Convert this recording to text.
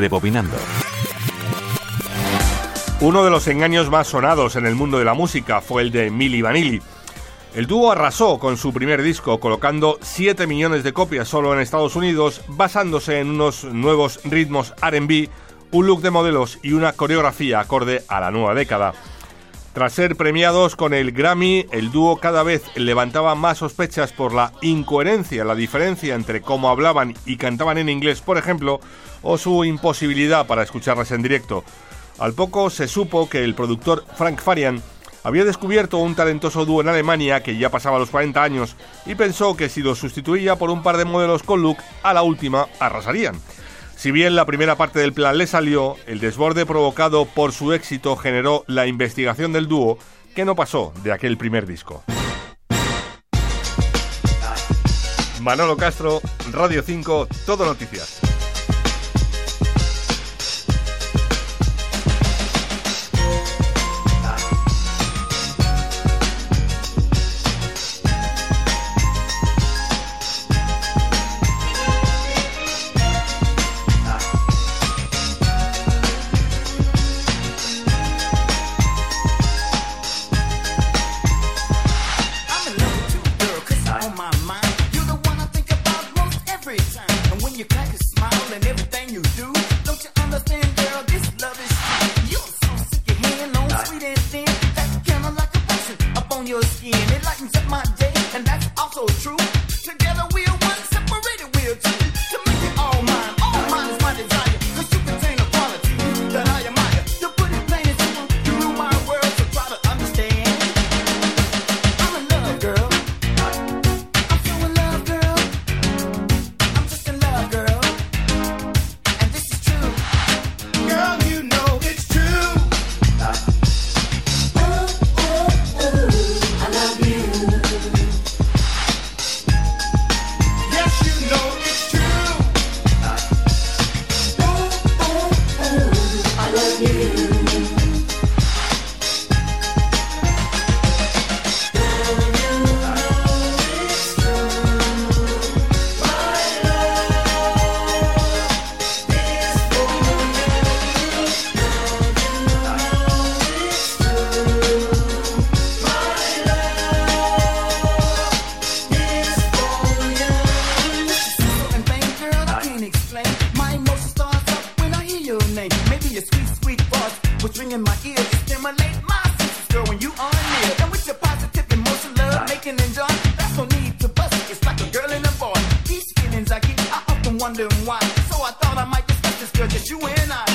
Rebobinando. Uno de los engaños más sonados en el mundo de la música fue el de Milli Vanilli. El dúo arrasó con su primer disco, colocando 7 millones de copias solo en Estados Unidos, basándose en unos nuevos ritmos RB, un look de modelos y una coreografía acorde a la nueva década. Tras ser premiados con el Grammy, el dúo cada vez levantaba más sospechas por la incoherencia, la diferencia entre cómo hablaban y cantaban en inglés, por ejemplo, o su imposibilidad para escucharlas en directo. Al poco se supo que el productor Frank Farian había descubierto un talentoso dúo en Alemania que ya pasaba los 40 años y pensó que si lo sustituía por un par de modelos con look, a la última arrasarían. Si bien la primera parte del plan le salió, el desborde provocado por su éxito generó la investigación del dúo que no pasó de aquel primer disco. Manolo Castro, Radio 5, Todo Noticias. smile and everything you do. Don't you understand, girl? This love is true. You're so sick of hand on sweet and thin. That camera like a passion up on your skin. It lightens up my day, and that's also true. Together we're one, separated we're two. Which ring my ear stimulate my senses, girl, when you are near. And with your positive emotion, love making and joy, that's no need to bust it. It's like a girl and a boy. These feelings I keep, I often wondering why. So I thought I might discuss this girl, just you and I.